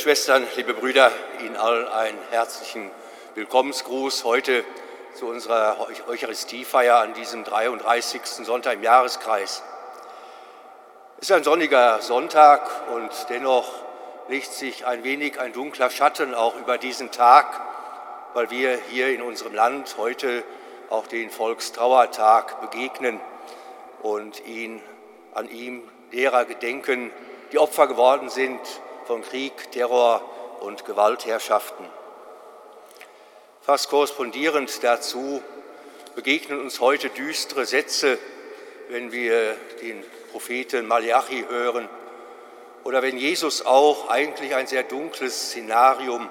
Liebe Schwestern, liebe Brüder, Ihnen allen einen herzlichen Willkommensgruß heute zu unserer Eucharistiefeier an diesem 33. Sonntag im Jahreskreis. Es ist ein sonniger Sonntag und dennoch legt sich ein wenig ein dunkler Schatten auch über diesen Tag, weil wir hier in unserem Land heute auch den Volkstrauertag begegnen und ihn an ihm derer gedenken, die Opfer geworden sind von Krieg, Terror und Gewaltherrschaften. Fast korrespondierend dazu begegnen uns heute düstere Sätze, wenn wir den Propheten Malachi hören oder wenn Jesus auch eigentlich ein sehr dunkles Szenarium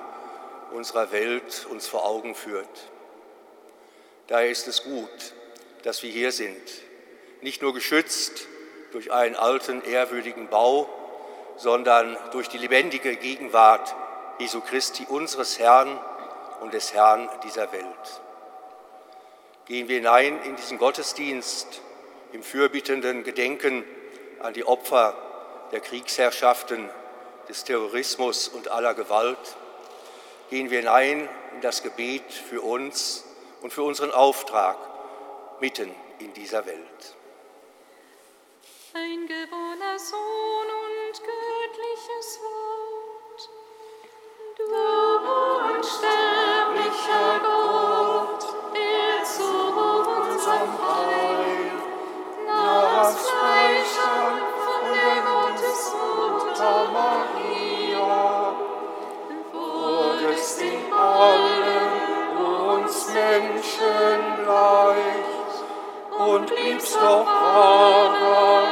unserer Welt uns vor Augen führt. Daher ist es gut, dass wir hier sind, nicht nur geschützt durch einen alten, ehrwürdigen Bau, sondern durch die lebendige Gegenwart Jesu Christi, unseres Herrn und des Herrn dieser Welt. Gehen wir hinein in diesen Gottesdienst im fürbittenden Gedenken an die Opfer der Kriegsherrschaften, des Terrorismus und aller Gewalt, gehen wir hinein in das Gebet für uns und für unseren Auftrag mitten in dieser Welt. Menschen gleich und bliebst doch wahrer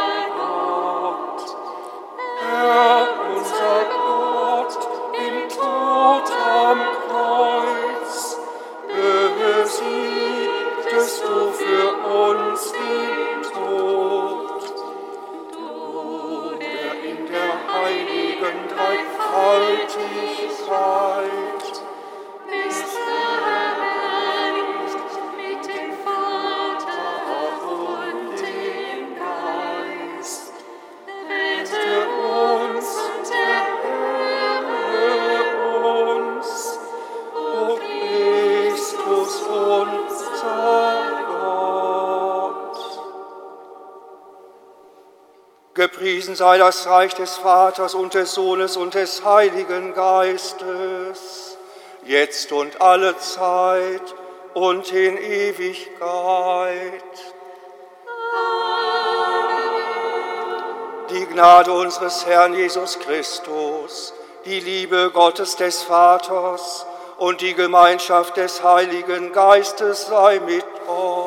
Gepriesen sei das Reich des Vaters und des Sohnes und des Heiligen Geistes, jetzt und alle Zeit und in Ewigkeit. Die Gnade unseres Herrn Jesus Christus, die Liebe Gottes des Vaters und die Gemeinschaft des Heiligen Geistes sei mit euch.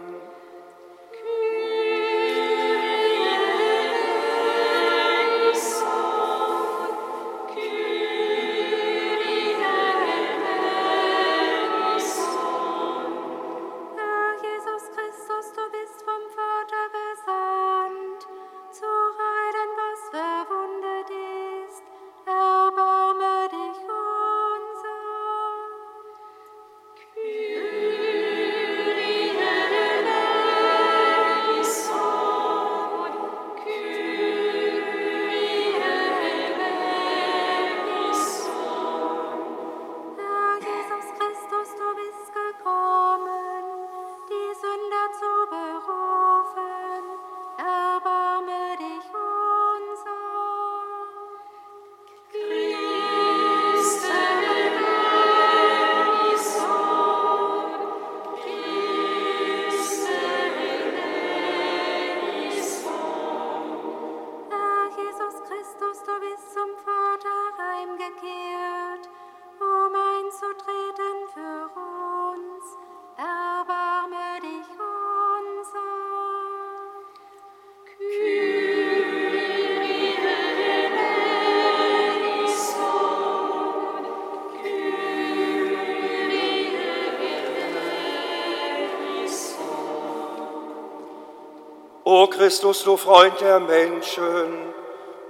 Christus, du Freund der Menschen,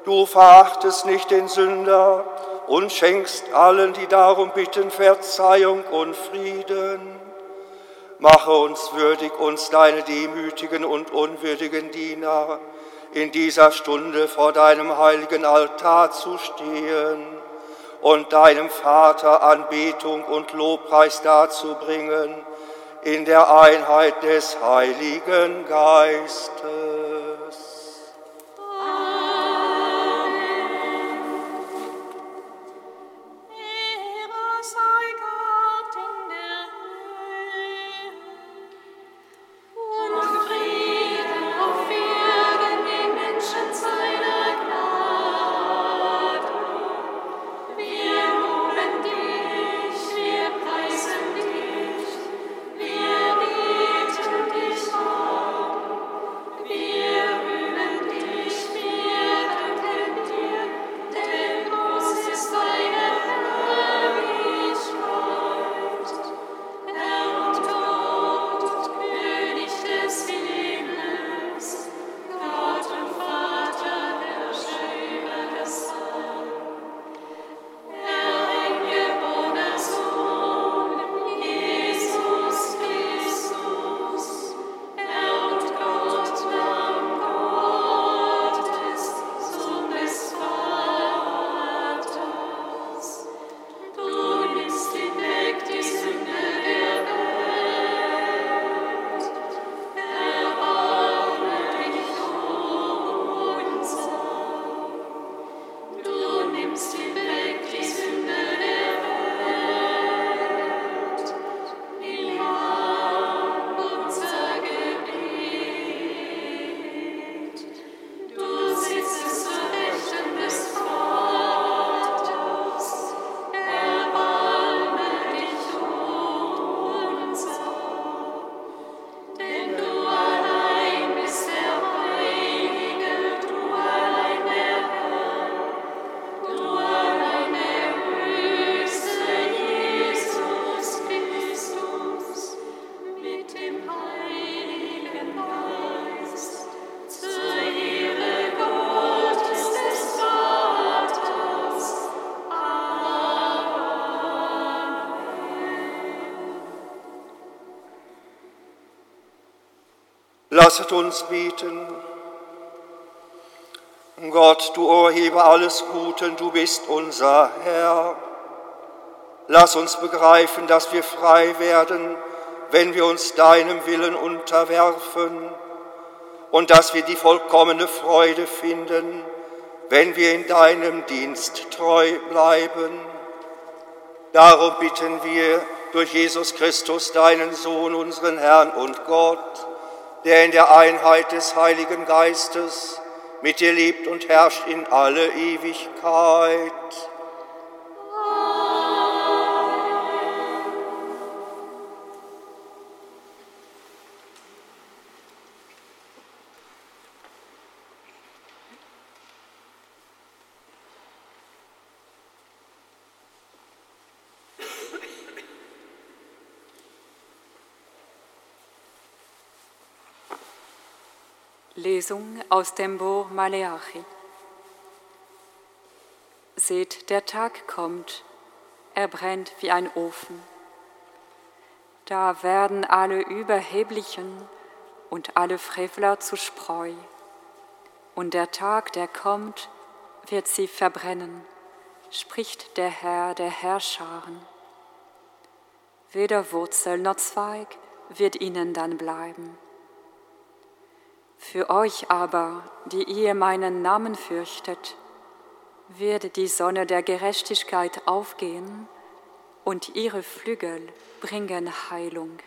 du verachtest nicht den Sünder und schenkst allen, die darum bitten, Verzeihung und Frieden. Mache uns würdig, uns deine demütigen und unwürdigen Diener in dieser Stunde vor deinem heiligen Altar zu stehen und deinem Vater Anbetung und Lobpreis darzubringen in der Einheit des Heiligen Geistes. Lasset uns beten. Gott, du Urheber alles Guten, du bist unser Herr. Lass uns begreifen, dass wir frei werden, wenn wir uns deinem Willen unterwerfen und dass wir die vollkommene Freude finden, wenn wir in deinem Dienst treu bleiben. Darum bitten wir durch Jesus Christus, deinen Sohn, unseren Herrn und Gott, der in der Einheit des Heiligen Geistes mit dir lebt und herrscht in alle Ewigkeit. Lesung aus dem Buch Maleachi. Seht, der Tag kommt, er brennt wie ein Ofen. Da werden alle Überheblichen und alle Frevler zu Spreu. Und der Tag, der kommt, wird sie verbrennen, spricht der Herr der Herrscharen. Weder Wurzel noch Zweig wird ihnen dann bleiben. Für euch aber, die ihr meinen Namen fürchtet, wird die Sonne der Gerechtigkeit aufgehen und ihre Flügel bringen Heilung.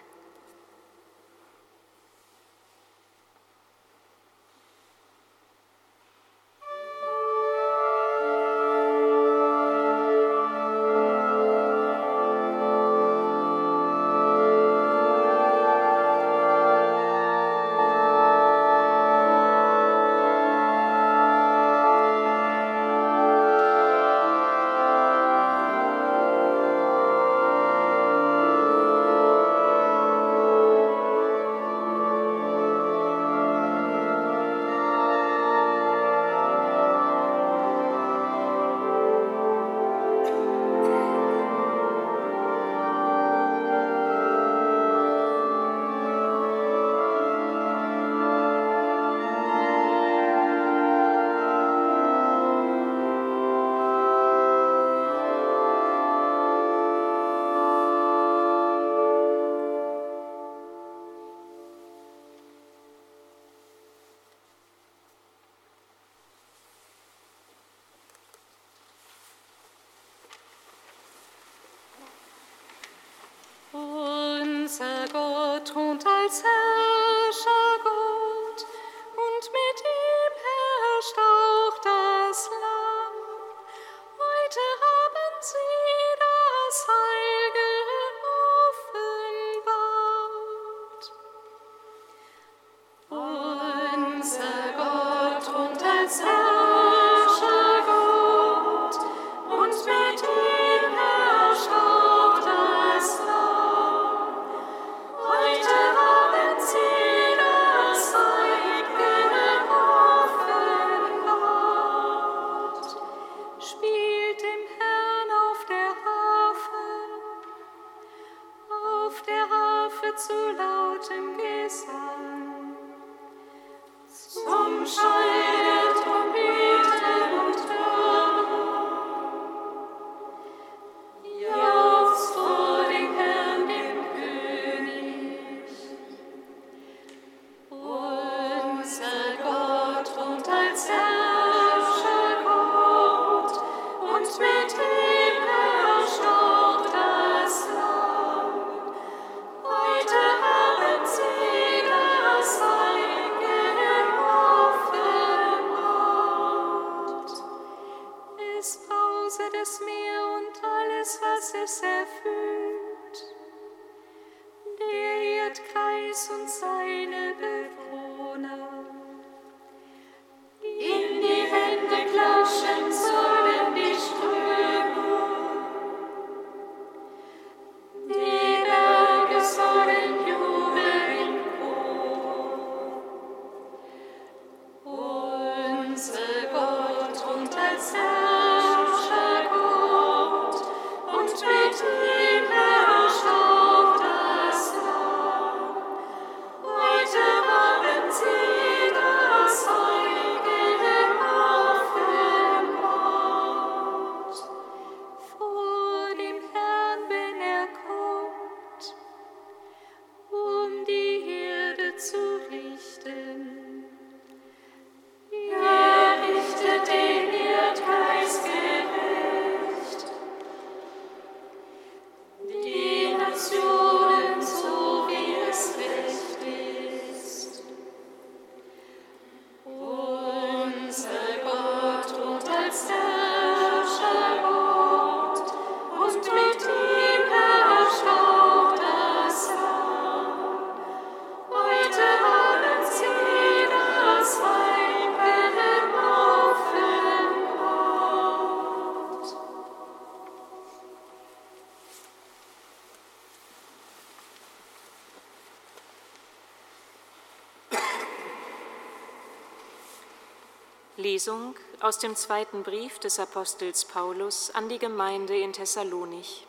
Lesung aus dem zweiten Brief des Apostels Paulus an die Gemeinde in Thessalonich.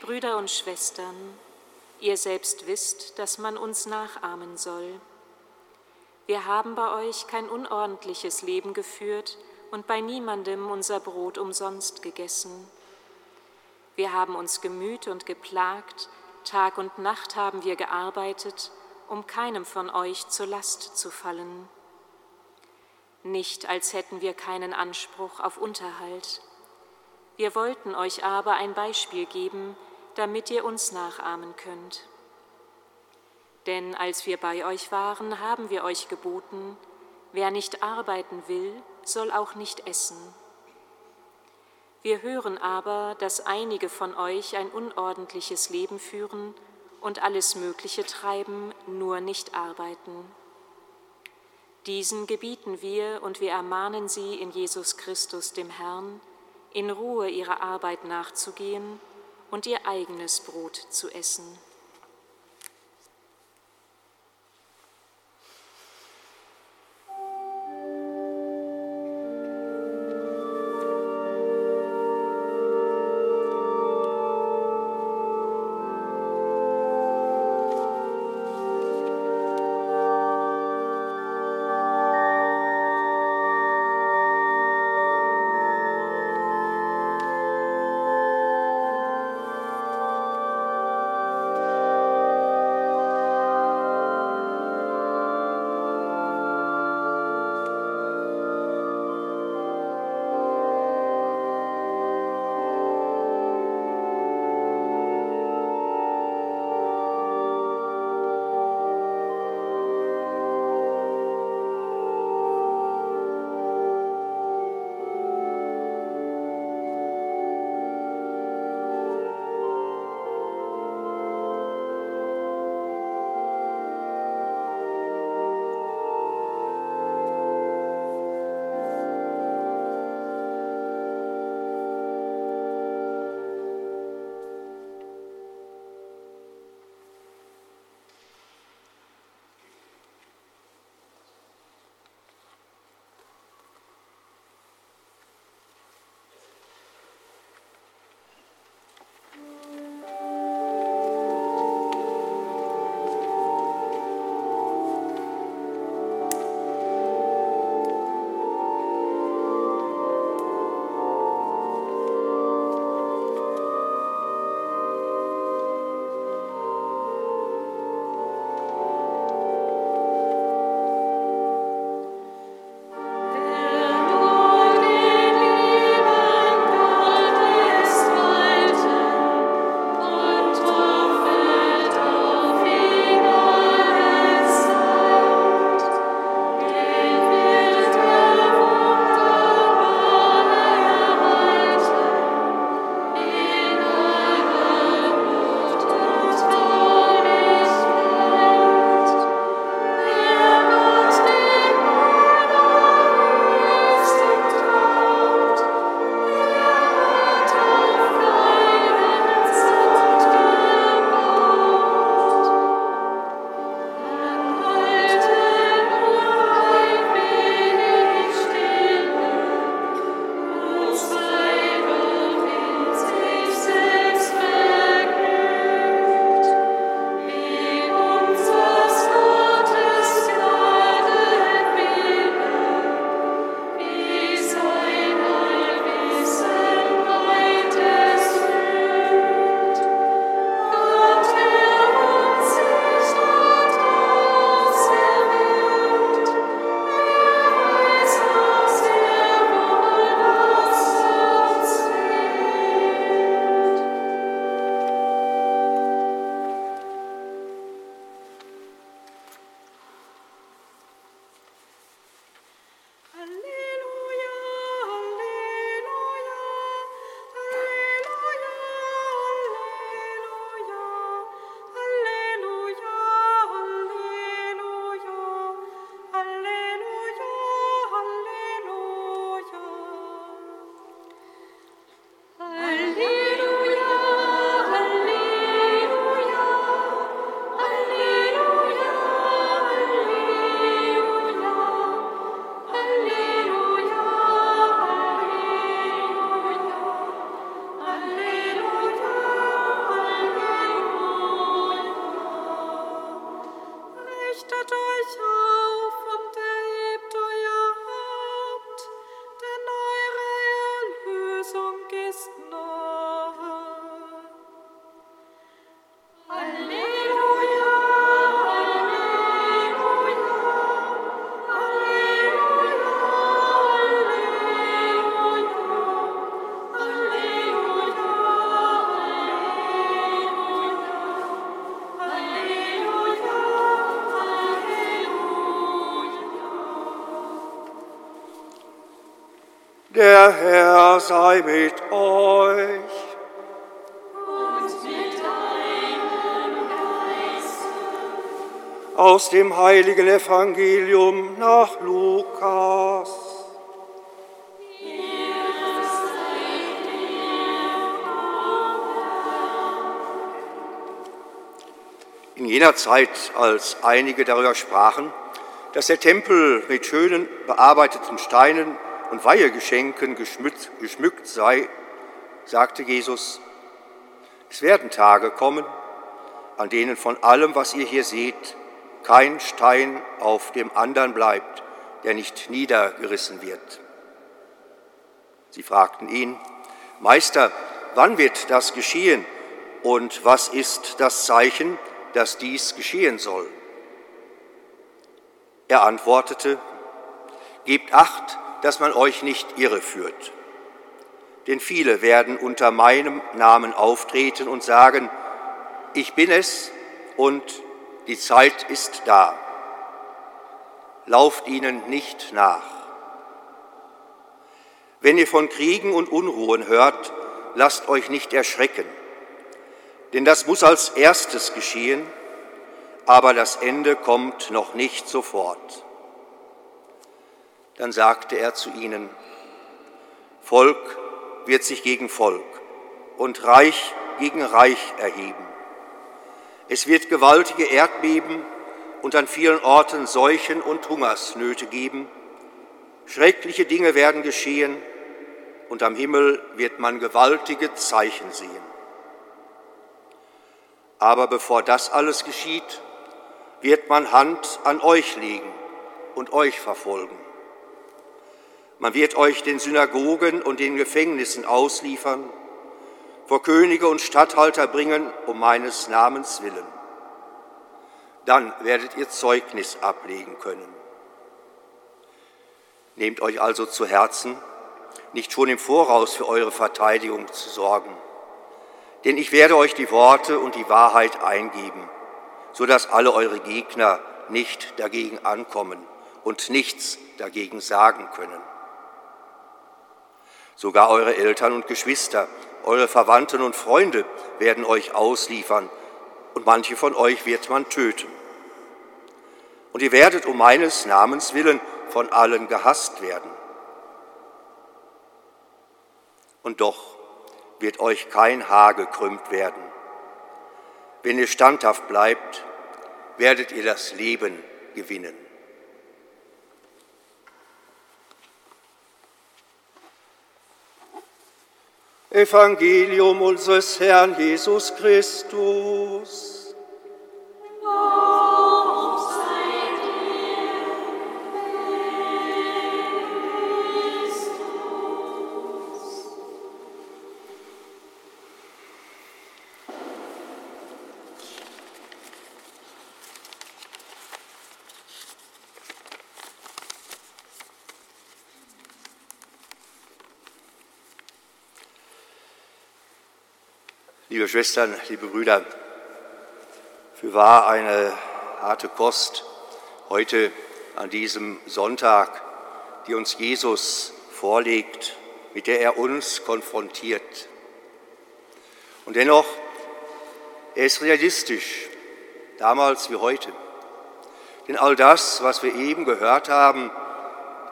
Brüder und Schwestern, ihr selbst wisst, dass man uns nachahmen soll. Wir haben bei euch kein unordentliches Leben geführt und bei niemandem unser Brot umsonst gegessen. Wir haben uns gemüht und geplagt, Tag und Nacht haben wir gearbeitet, um keinem von euch zur Last zu fallen nicht als hätten wir keinen Anspruch auf Unterhalt. Wir wollten euch aber ein Beispiel geben, damit ihr uns nachahmen könnt. Denn als wir bei euch waren, haben wir euch geboten, wer nicht arbeiten will, soll auch nicht essen. Wir hören aber, dass einige von euch ein unordentliches Leben führen und alles Mögliche treiben, nur nicht arbeiten. Diesen gebieten wir und wir ermahnen sie in Jesus Christus, dem Herrn, in Ruhe ihrer Arbeit nachzugehen und ihr eigenes Brot zu essen. Sei mit euch. Und mit deinem Geist. Aus dem heiligen Evangelium nach Lukas. In jener Zeit, als einige darüber sprachen, dass der Tempel mit schönen bearbeiteten Steinen und Weihegeschenken geschmückt, geschmückt sei, sagte Jesus, es werden Tage kommen, an denen von allem, was ihr hier seht, kein Stein auf dem anderen bleibt, der nicht niedergerissen wird. Sie fragten ihn, Meister, wann wird das geschehen und was ist das Zeichen, dass dies geschehen soll? Er antwortete, Gebt acht, dass man euch nicht irreführt. Denn viele werden unter meinem Namen auftreten und sagen, ich bin es und die Zeit ist da. Lauft ihnen nicht nach. Wenn ihr von Kriegen und Unruhen hört, lasst euch nicht erschrecken, denn das muss als erstes geschehen, aber das Ende kommt noch nicht sofort. Dann sagte er zu ihnen, Volk wird sich gegen Volk und Reich gegen Reich erheben. Es wird gewaltige Erdbeben und an vielen Orten Seuchen und Hungersnöte geben. Schreckliche Dinge werden geschehen und am Himmel wird man gewaltige Zeichen sehen. Aber bevor das alles geschieht, wird man Hand an euch legen und euch verfolgen. Man wird euch den Synagogen und den Gefängnissen ausliefern, vor Könige und Statthalter bringen um meines Namens willen. Dann werdet ihr Zeugnis ablegen können. Nehmt euch also zu Herzen, nicht schon im Voraus für eure Verteidigung zu sorgen. Denn ich werde euch die Worte und die Wahrheit eingeben, so dass alle eure Gegner nicht dagegen ankommen und nichts dagegen sagen können. Sogar eure Eltern und Geschwister, eure Verwandten und Freunde werden euch ausliefern und manche von euch wird man töten. Und ihr werdet um meines Namens willen von allen gehasst werden. Und doch wird euch kein Haar gekrümmt werden. Wenn ihr standhaft bleibt, werdet ihr das Leben gewinnen. Evangelium unseres Herrn Jesus Christus. Lob Liebe Schwestern, liebe Brüder, für wahr eine harte Kost heute an diesem Sonntag, die uns Jesus vorlegt, mit der er uns konfrontiert. Und dennoch, er ist realistisch, damals wie heute. Denn all das, was wir eben gehört haben,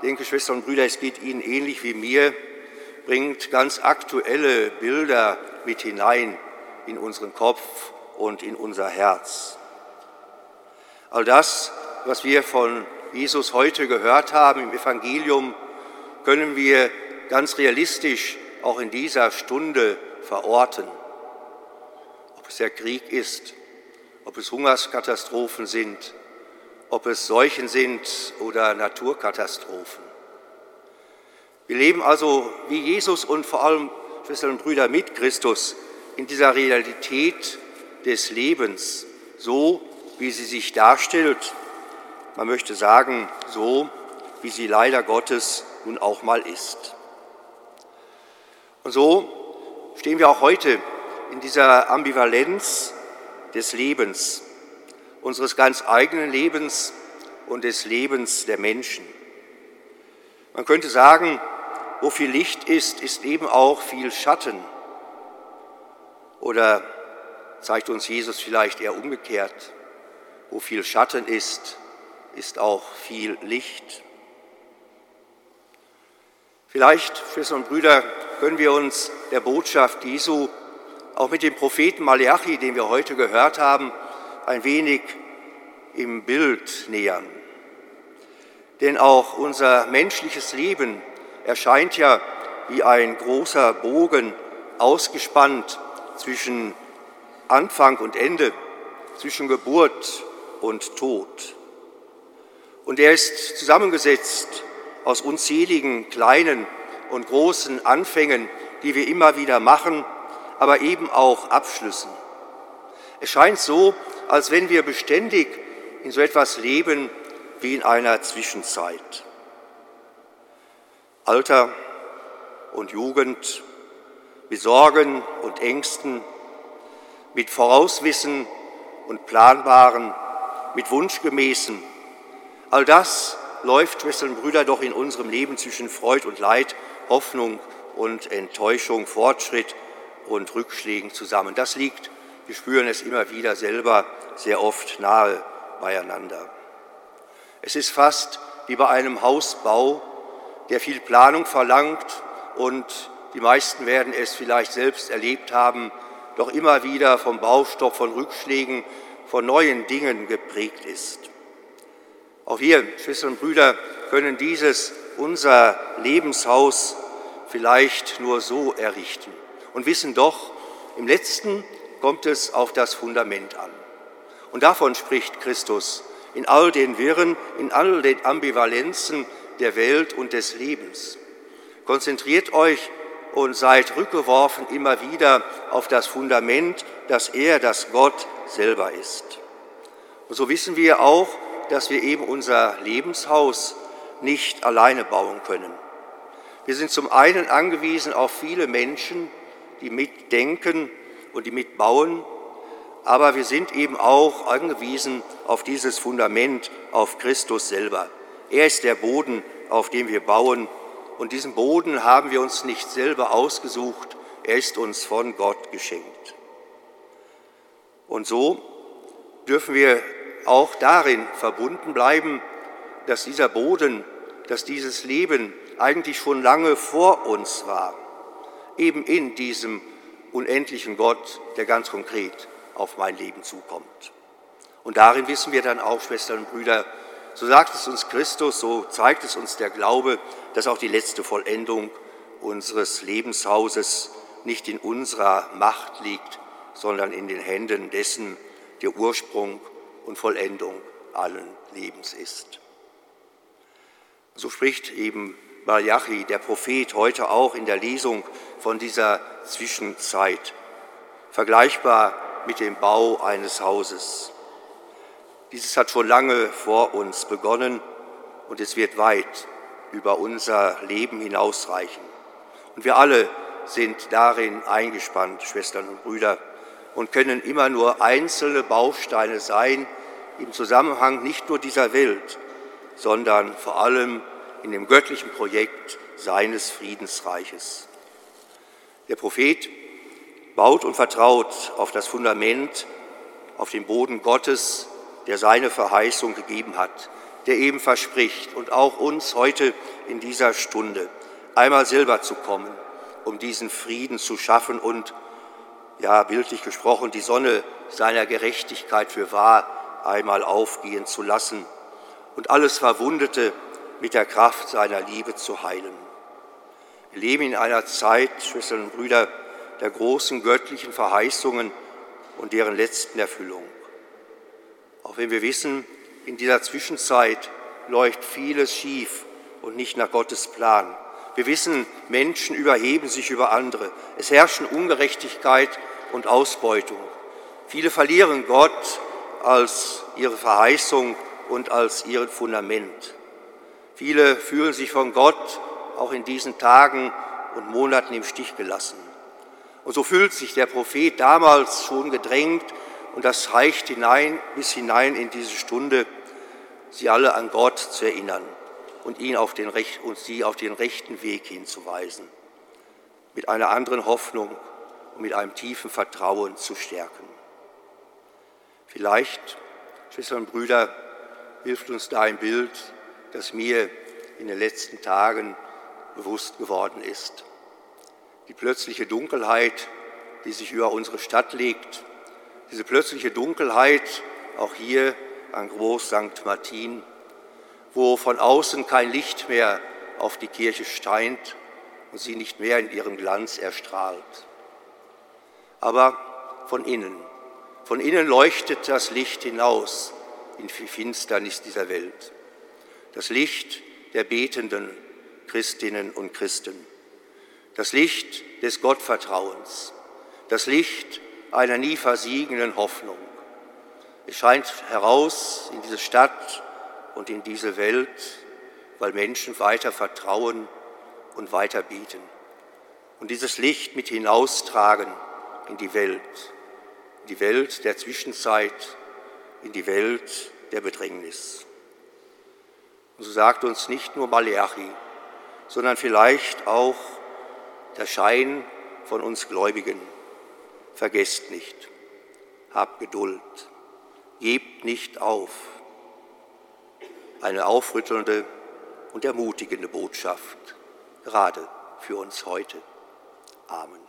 denke Schwestern und Brüder, es geht Ihnen ähnlich wie mir, bringt ganz aktuelle Bilder mit hinein in unseren Kopf und in unser Herz. All das, was wir von Jesus heute gehört haben im Evangelium, können wir ganz realistisch auch in dieser Stunde verorten. Ob es der Krieg ist, ob es Hungerskatastrophen sind, ob es Seuchen sind oder Naturkatastrophen. Wir leben also wie Jesus und vor allem, Schwestern und Brüder, mit Christus in dieser Realität des Lebens, so wie sie sich darstellt. Man möchte sagen, so wie sie leider Gottes nun auch mal ist. Und so stehen wir auch heute in dieser Ambivalenz des Lebens, unseres ganz eigenen Lebens und des Lebens der Menschen. Man könnte sagen, wo viel Licht ist, ist eben auch viel Schatten. Oder zeigt uns Jesus vielleicht eher umgekehrt, wo viel Schatten ist, ist auch viel Licht. Vielleicht, Schwestern und Brüder, können wir uns der Botschaft Jesu auch mit dem Propheten Malachi, den wir heute gehört haben, ein wenig im Bild nähern. Denn auch unser menschliches Leben erscheint ja wie ein großer Bogen ausgespannt zwischen Anfang und Ende, zwischen Geburt und Tod. Und er ist zusammengesetzt aus unzähligen kleinen und großen Anfängen, die wir immer wieder machen, aber eben auch Abschlüssen. Es scheint so, als wenn wir beständig in so etwas leben wie in einer Zwischenzeit. Alter und Jugend, mit Sorgen und Ängsten, mit Vorauswissen und Planbaren, mit Wunschgemäßen. All das läuft, Schwestern und Brüder, doch in unserem Leben zwischen Freud und Leid, Hoffnung und Enttäuschung, Fortschritt und Rückschlägen zusammen. Das liegt, wir spüren es immer wieder selber, sehr oft nahe beieinander. Es ist fast wie bei einem Hausbau, der viel Planung verlangt und die meisten werden es vielleicht selbst erlebt haben, doch immer wieder vom Baustoff, von Rückschlägen, von neuen Dingen geprägt ist. Auch wir, Schwestern und Brüder, können dieses, unser Lebenshaus, vielleicht nur so errichten und wissen doch, im letzten kommt es auf das Fundament an. Und davon spricht Christus in all den Wirren, in all den Ambivalenzen der Welt und des Lebens. Konzentriert euch und seid rückgeworfen immer wieder auf das Fundament, dass er, das Gott selber ist. Und so wissen wir auch, dass wir eben unser Lebenshaus nicht alleine bauen können. Wir sind zum einen angewiesen auf viele Menschen, die mitdenken und die mitbauen, aber wir sind eben auch angewiesen auf dieses Fundament, auf Christus selber. Er ist der Boden, auf dem wir bauen und diesen Boden haben wir uns nicht selber ausgesucht, er ist uns von Gott geschenkt. Und so dürfen wir auch darin verbunden bleiben, dass dieser Boden, dass dieses Leben eigentlich schon lange vor uns war, eben in diesem unendlichen Gott, der ganz konkret auf mein Leben zukommt. Und darin wissen wir dann auch, Schwestern und Brüder, so sagt es uns Christus, so zeigt es uns der Glaube, dass auch die letzte Vollendung unseres Lebenshauses nicht in unserer Macht liegt, sondern in den Händen dessen, der Ursprung und Vollendung allen Lebens ist. So spricht eben Malachi, der Prophet, heute auch in der Lesung von dieser Zwischenzeit, vergleichbar mit dem Bau eines Hauses. Dieses hat schon lange vor uns begonnen und es wird weit über unser Leben hinausreichen. Und wir alle sind darin eingespannt, Schwestern und Brüder, und können immer nur einzelne Bausteine sein im Zusammenhang nicht nur dieser Welt, sondern vor allem in dem göttlichen Projekt seines Friedensreiches. Der Prophet baut und vertraut auf das Fundament, auf den Boden Gottes, der seine Verheißung gegeben hat, der eben verspricht und auch uns heute in dieser Stunde einmal selber zu kommen, um diesen Frieden zu schaffen und, ja, bildlich gesprochen, die Sonne seiner Gerechtigkeit für wahr einmal aufgehen zu lassen und alles Verwundete mit der Kraft seiner Liebe zu heilen. Wir leben in einer Zeit, Schwestern und Brüder, der großen göttlichen Verheißungen und deren letzten Erfüllung. Auch wenn wir wissen, in dieser Zwischenzeit läuft vieles schief und nicht nach Gottes Plan. Wir wissen, Menschen überheben sich über andere. Es herrschen Ungerechtigkeit und Ausbeutung. Viele verlieren Gott als ihre Verheißung und als ihr Fundament. Viele fühlen sich von Gott auch in diesen Tagen und Monaten im Stich gelassen. Und so fühlt sich der Prophet damals schon gedrängt, und das reicht hinein, bis hinein in diese Stunde, sie alle an Gott zu erinnern. und ihn auf den, und sie auf den rechten Weg hinzuweisen, mit einer anderen Hoffnung und mit einem tiefen Vertrauen zu stärken. Vielleicht, Schwestern und Brüder, hilft uns da ein Bild, das mir in den letzten Tagen bewusst geworden ist. Die plötzliche Dunkelheit, die sich über unsere Stadt legt, diese plötzliche Dunkelheit auch hier an Groß St. Martin, wo von außen kein Licht mehr auf die Kirche steint und sie nicht mehr in ihrem Glanz erstrahlt. Aber von innen, von innen leuchtet das Licht hinaus in die Finsternis dieser Welt. Das Licht der betenden Christinnen und Christen. Das Licht des Gottvertrauens. Das Licht einer nie versiegenden Hoffnung. Es scheint heraus in diese Stadt und in diese Welt, weil Menschen weiter vertrauen und weiter bieten. Und dieses Licht mit hinaustragen in die Welt, in die Welt der Zwischenzeit, in die Welt der Bedrängnis. Und so sagt uns nicht nur Maleachi, sondern vielleicht auch der Schein von uns Gläubigen. Vergesst nicht, habt Geduld, gebt nicht auf. Eine aufrüttelnde und ermutigende Botschaft, gerade für uns heute. Amen.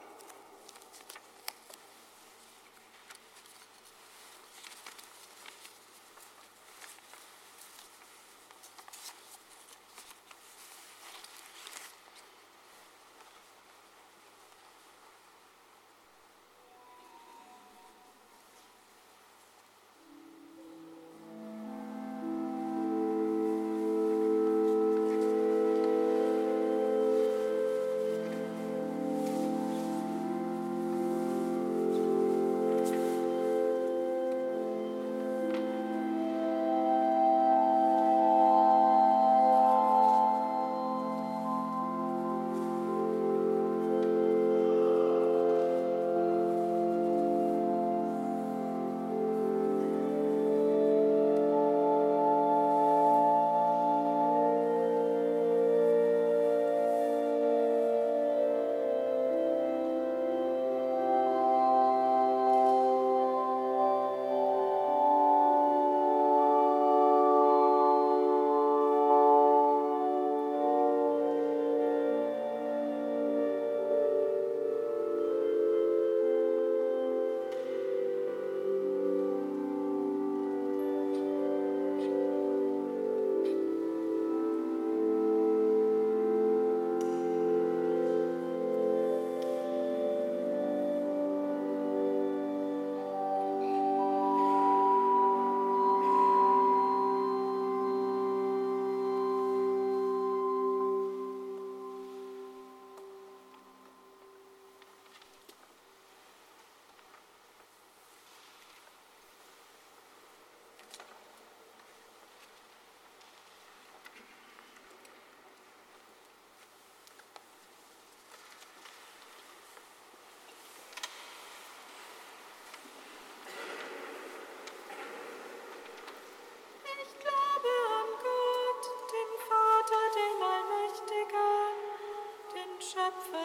up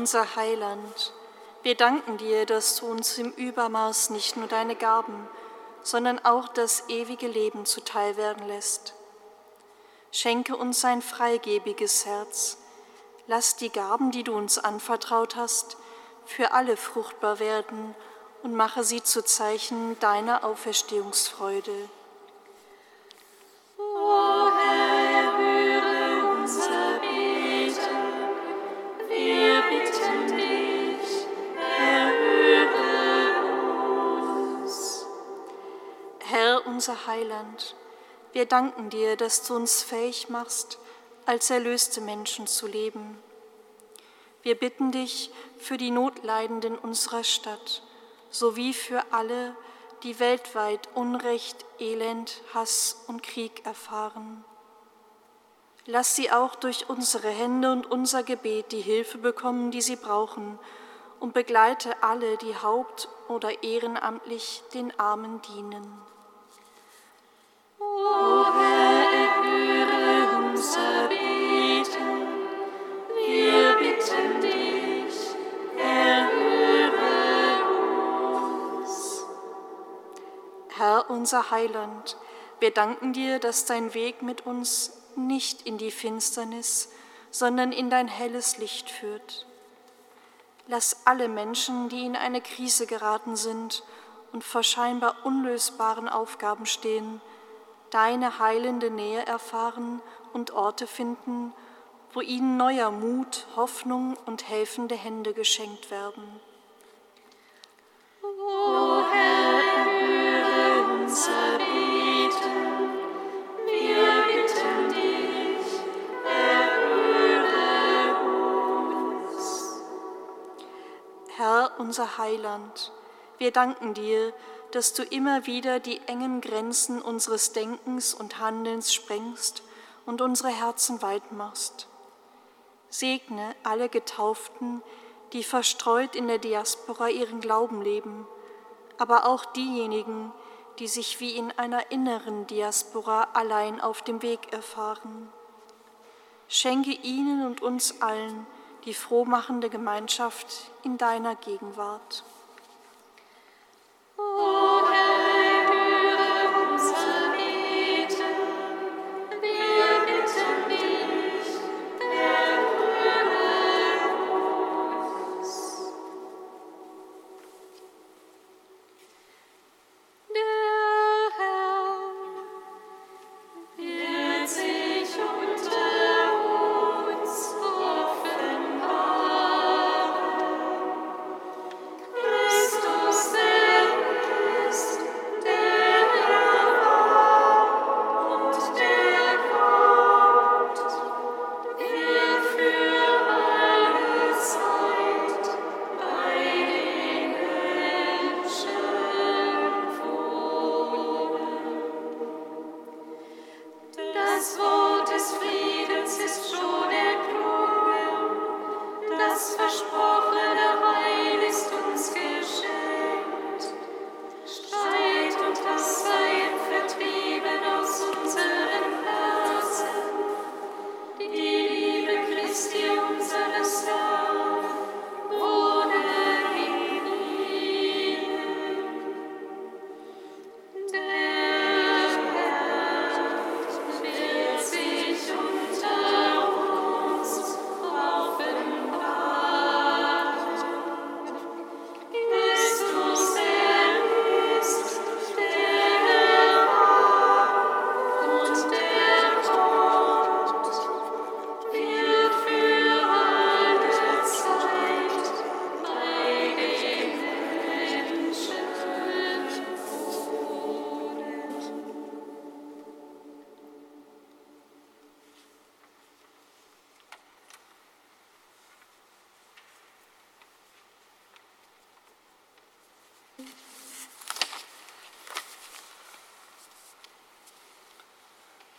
unser Heiland, wir danken dir, dass du uns im Übermaß nicht nur deine Gaben, sondern auch das ewige Leben zuteil werden lässt. Schenke uns ein freigebiges Herz. Lass die Gaben, die du uns anvertraut hast, für alle fruchtbar werden und mache sie zu Zeichen deiner Auferstehungsfreude. Unser Heiland, wir danken dir, dass du uns fähig machst, als erlöste Menschen zu leben. Wir bitten dich für die Notleidenden unserer Stadt sowie für alle, die weltweit Unrecht, Elend, Hass und Krieg erfahren. Lass sie auch durch unsere Hände und unser Gebet die Hilfe bekommen, die sie brauchen, und begleite alle, die haupt- oder ehrenamtlich den Armen dienen. Unser Heiland, wir danken dir, dass dein Weg mit uns nicht in die Finsternis, sondern in dein helles Licht führt. Lass alle Menschen, die in eine Krise geraten sind und vor scheinbar unlösbaren Aufgaben stehen, deine heilende Nähe erfahren und Orte finden, wo ihnen neuer Mut, Hoffnung und helfende Hände geschenkt werden. O Herr, erhöre unser Beten. Wir bitten dich, erhöre uns. Herr, unser Heiland, wir danken dir, dass du immer wieder die engen Grenzen unseres Denkens und Handelns sprengst und unsere Herzen weit machst. Segne alle Getauften, die verstreut in der Diaspora ihren Glauben leben, aber auch diejenigen, die sich wie in einer inneren Diaspora allein auf dem Weg erfahren. Schenke ihnen und uns allen die frohmachende Gemeinschaft in deiner Gegenwart. Oh.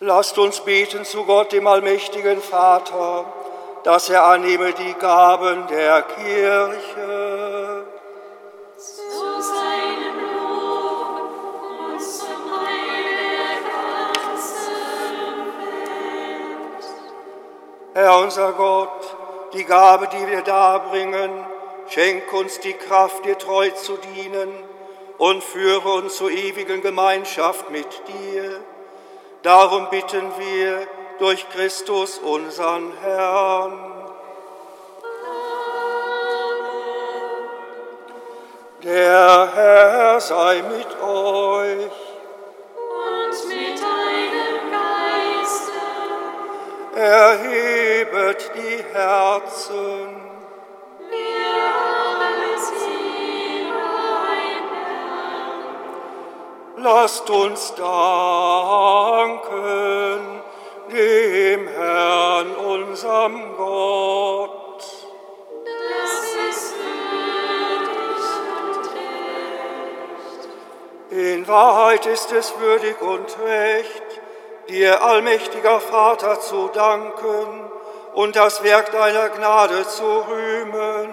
Lasst uns beten zu Gott, dem allmächtigen Vater, dass er annehme die Gaben der Kirche. Zu seinem Lob und zum Heil der ganzen Welt. Herr unser Gott, die Gabe, die wir darbringen, schenk uns die Kraft, dir treu zu dienen und führe uns zur ewigen Gemeinschaft mit dir. Darum bitten wir durch Christus unseren Herrn. Der Herr sei mit euch. Und mit deinem Geiste. Erhebet die Herzen. Lasst uns danken dem Herrn, unserem Gott. Das ist würdig und recht. In Wahrheit ist es würdig und recht, dir, allmächtiger Vater, zu danken und das Werk deiner Gnade zu rühmen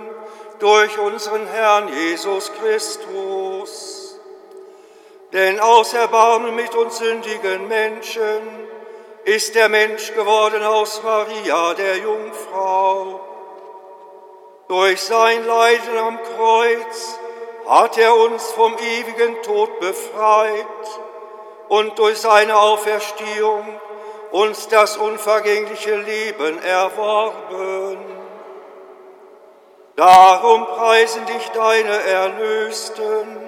durch unseren Herrn Jesus Christus. Denn aus Erbarmen mit uns sündigen Menschen ist der Mensch geworden aus Maria, der Jungfrau. Durch sein Leiden am Kreuz hat er uns vom ewigen Tod befreit und durch seine Auferstehung uns das unvergängliche Leben erworben. Darum preisen dich deine Erlösten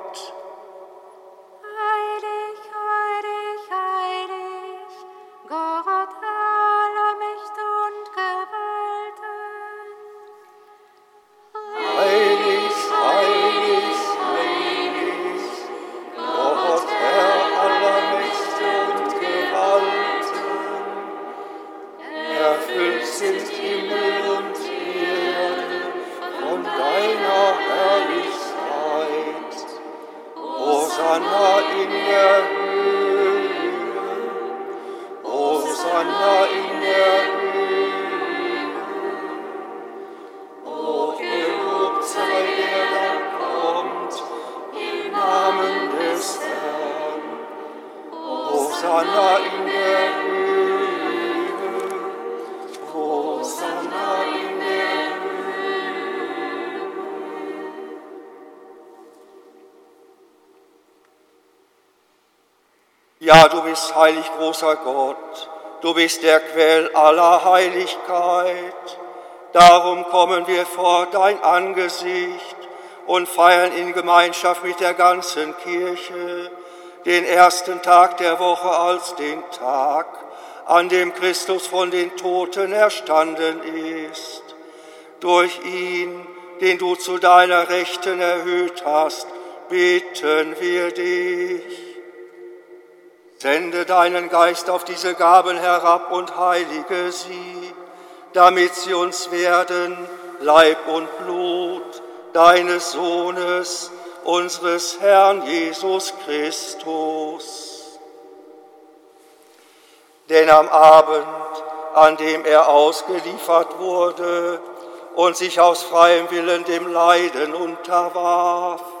Hosanna in der Höhe, Hosanna Ja, du bist heilig, großer Gott, du bist der Quell aller Heiligkeit. Darum kommen wir vor dein Angesicht und feiern in Gemeinschaft mit der ganzen Kirche den ersten Tag der Woche als den Tag, an dem Christus von den Toten erstanden ist. Durch ihn, den du zu deiner Rechten erhöht hast, bitten wir dich. Sende deinen Geist auf diese Gaben herab und heilige sie, damit sie uns werden Leib und Blut deines Sohnes, unseres Herrn Jesus Christus. Denn am Abend, an dem er ausgeliefert wurde und sich aus freiem Willen dem Leiden unterwarf,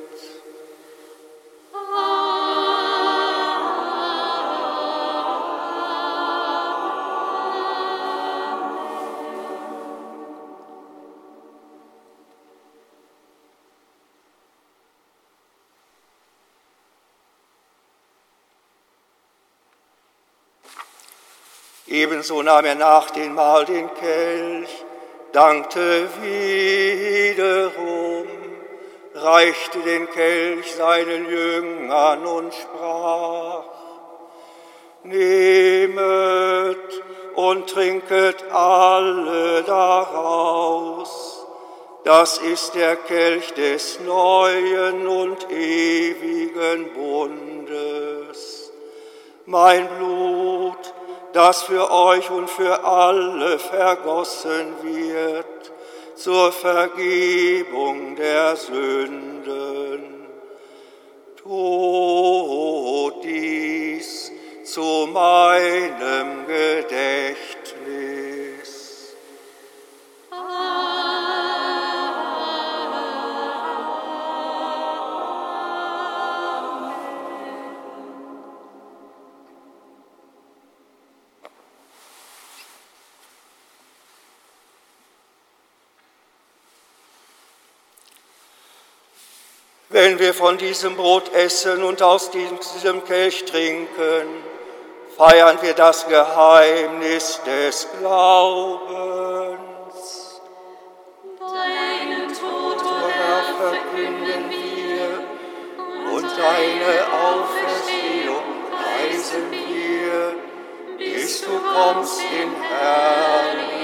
Ebenso nahm er nach dem Mahl den Kelch, dankte wiederum, reichte den Kelch seinen Jüngern und sprach, Nehmet und trinket alle daraus. Das ist der Kelch des neuen und ewigen Bundes. Mein Blut, das für euch und für alle vergossen wird, zur Vergebung der Sünden. Tut dies zu meinem Gedächtnis. Wenn wir von diesem Brot essen und aus diesem Kelch trinken, feiern wir das Geheimnis des Glaubens. Deinen Tod, o Herr, verkünden wir und deine Auferstehung preisen wir, bis du kommst in Herrlichkeit.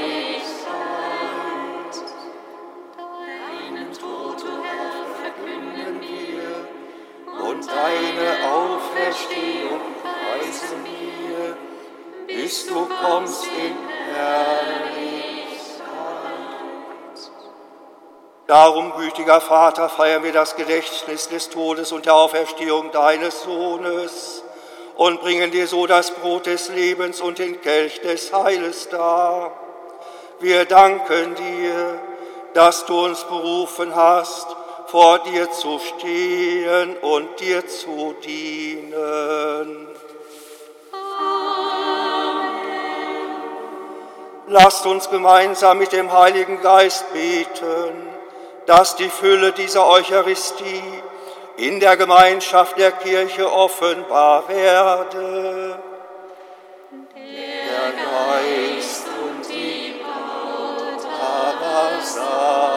Auferstehung preisen wir, bis du kommst in Herrlichkeit. Darum, gütiger Vater, feiern wir das Gedächtnis des Todes und der Auferstehung deines Sohnes und bringen dir so das Brot des Lebens und den Kelch des Heiles dar. Wir danken dir, dass du uns berufen hast, vor dir zu stehen und dir zu dienen. Lasst uns gemeinsam mit dem Heiligen Geist beten, dass die Fülle dieser Eucharistie in der Gemeinschaft der Kirche offenbar werde. Der Geist und die Braut aber sagen,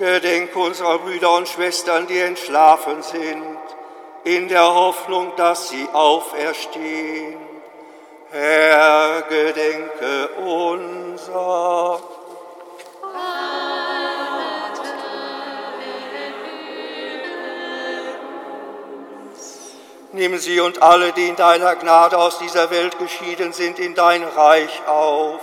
Gedenke unserer Brüder und Schwestern, die entschlafen sind, in der Hoffnung, dass sie auferstehen. Herr, gedenke unser. Nimm sie und alle, die in deiner Gnade aus dieser Welt geschieden sind, in dein Reich auf,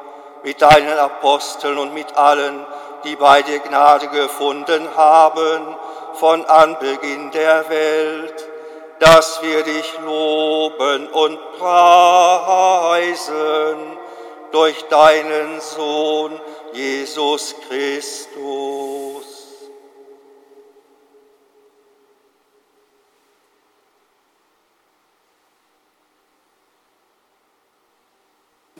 mit deinen Aposteln und mit allen, die bei dir Gnade gefunden haben, von Anbeginn der Welt, dass wir dich loben und preisen durch deinen Sohn Jesus Christus.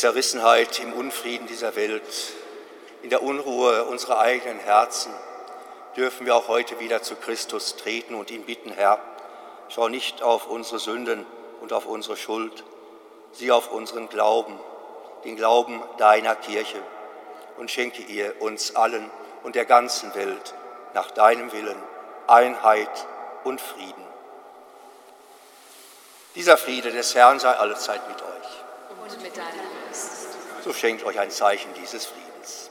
Zerrissenheit, im Unfrieden dieser Welt, in der Unruhe unserer eigenen Herzen dürfen wir auch heute wieder zu Christus treten und ihn bitten, Herr, schau nicht auf unsere Sünden und auf unsere Schuld, sieh auf unseren Glauben, den Glauben deiner Kirche und schenke ihr uns allen und der ganzen Welt nach deinem Willen Einheit und Frieden. Dieser Friede des Herrn sei allezeit mit euch. Mit deinem Geist. So schenkt euch ein Zeichen dieses Friedens.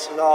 Festmahl des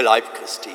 der Leib Christi.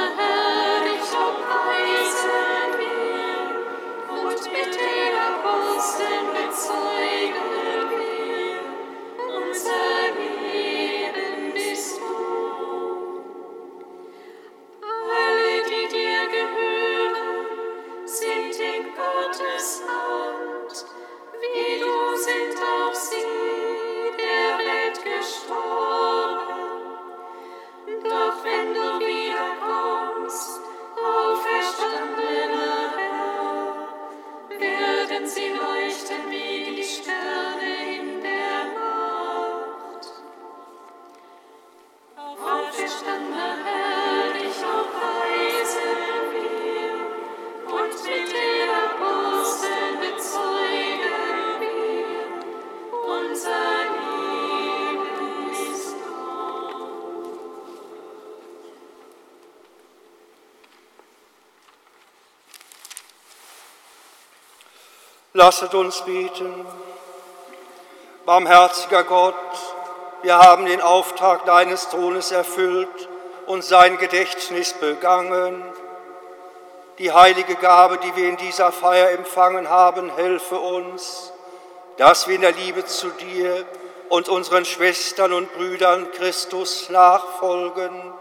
Lasset uns beten. Barmherziger Gott, wir haben den Auftrag deines Thrones erfüllt und sein Gedächtnis begangen. Die heilige Gabe, die wir in dieser Feier empfangen haben, helfe uns, dass wir in der Liebe zu dir und unseren Schwestern und Brüdern Christus nachfolgen,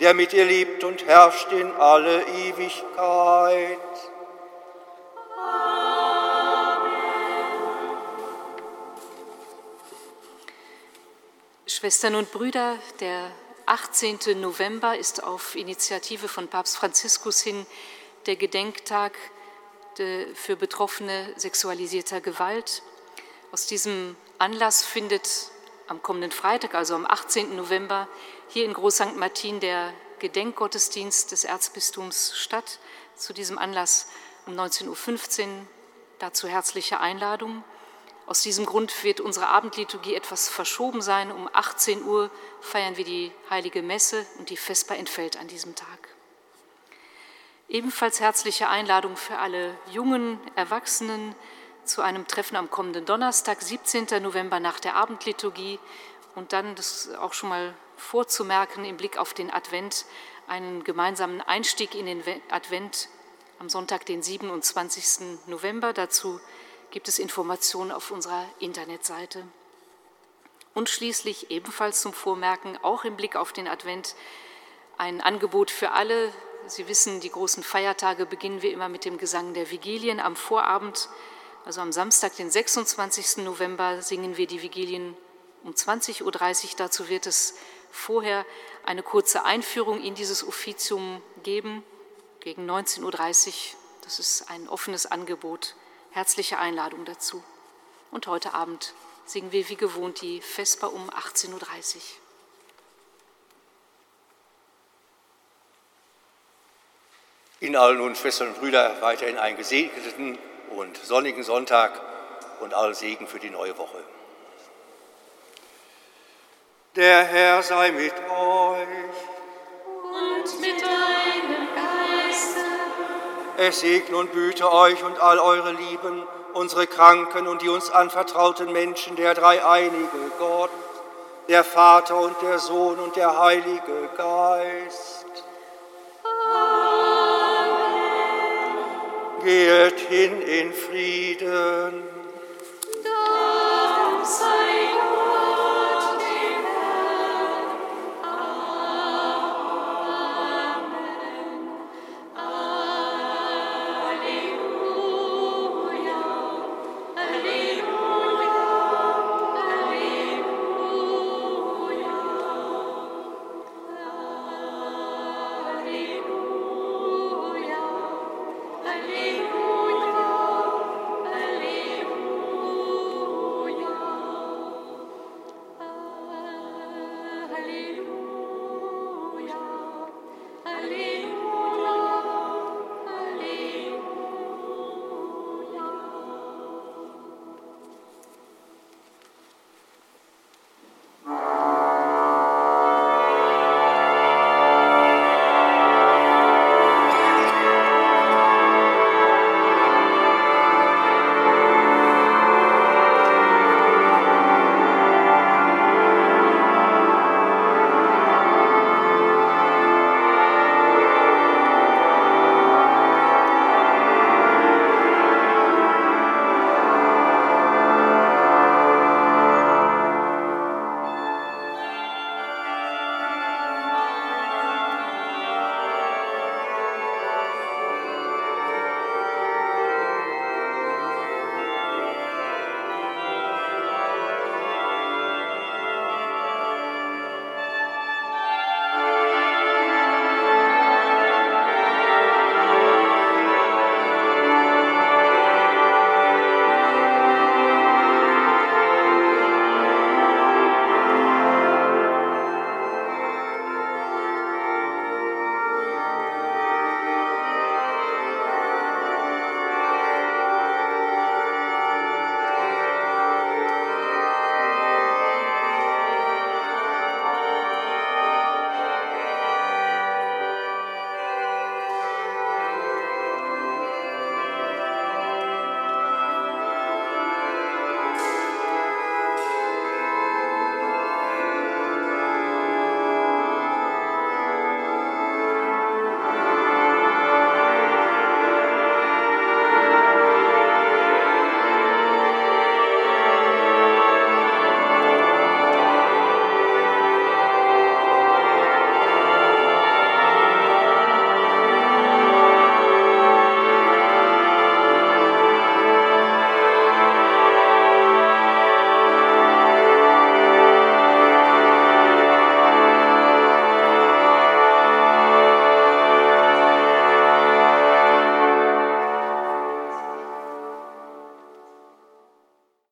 der mit dir lebt und herrscht in alle Ewigkeit. Schwestern und Brüder, der 18. November ist auf Initiative von Papst Franziskus hin der Gedenktag für Betroffene sexualisierter Gewalt. Aus diesem Anlass findet am kommenden Freitag, also am 18. November, hier in Groß St. Martin der Gedenkgottesdienst des Erzbistums statt. Zu diesem Anlass um 19.15 Uhr. Dazu herzliche Einladung. Aus diesem Grund wird unsere Abendliturgie etwas verschoben sein. Um 18 Uhr feiern wir die heilige Messe und die Vesper entfällt an diesem Tag. Ebenfalls herzliche Einladung für alle jungen Erwachsenen zu einem Treffen am kommenden Donnerstag, 17. November nach der Abendliturgie und dann, das auch schon mal vorzumerken, im Blick auf den Advent, einen gemeinsamen Einstieg in den Advent am Sonntag, den 27. November. Dazu gibt es Informationen auf unserer Internetseite. Und schließlich ebenfalls zum Vormerken, auch im Blick auf den Advent, ein Angebot für alle. Sie wissen, die großen Feiertage beginnen wir immer mit dem Gesang der Vigilien am Vorabend. Also am Samstag, den 26. November, singen wir die Vigilien um 20.30 Uhr. Dazu wird es vorher eine kurze Einführung in dieses Offizium geben, gegen 19.30 Uhr. Das ist ein offenes Angebot Herzliche Einladung dazu. Und heute Abend singen wir wie gewohnt die Vesper um 18.30 Uhr. Ihnen allen nun, Schwestern und Brüder, weiterhin einen gesegneten und sonnigen Sonntag und allen Segen für die neue Woche. Der Herr sei mit euch. Und mit deinem es segne und büte euch und all eure Lieben, unsere Kranken und die uns anvertrauten Menschen, der dreieinige Gott, der Vater und der Sohn und der Heilige Geist. Amen. Geht hin in Frieden. Dank sei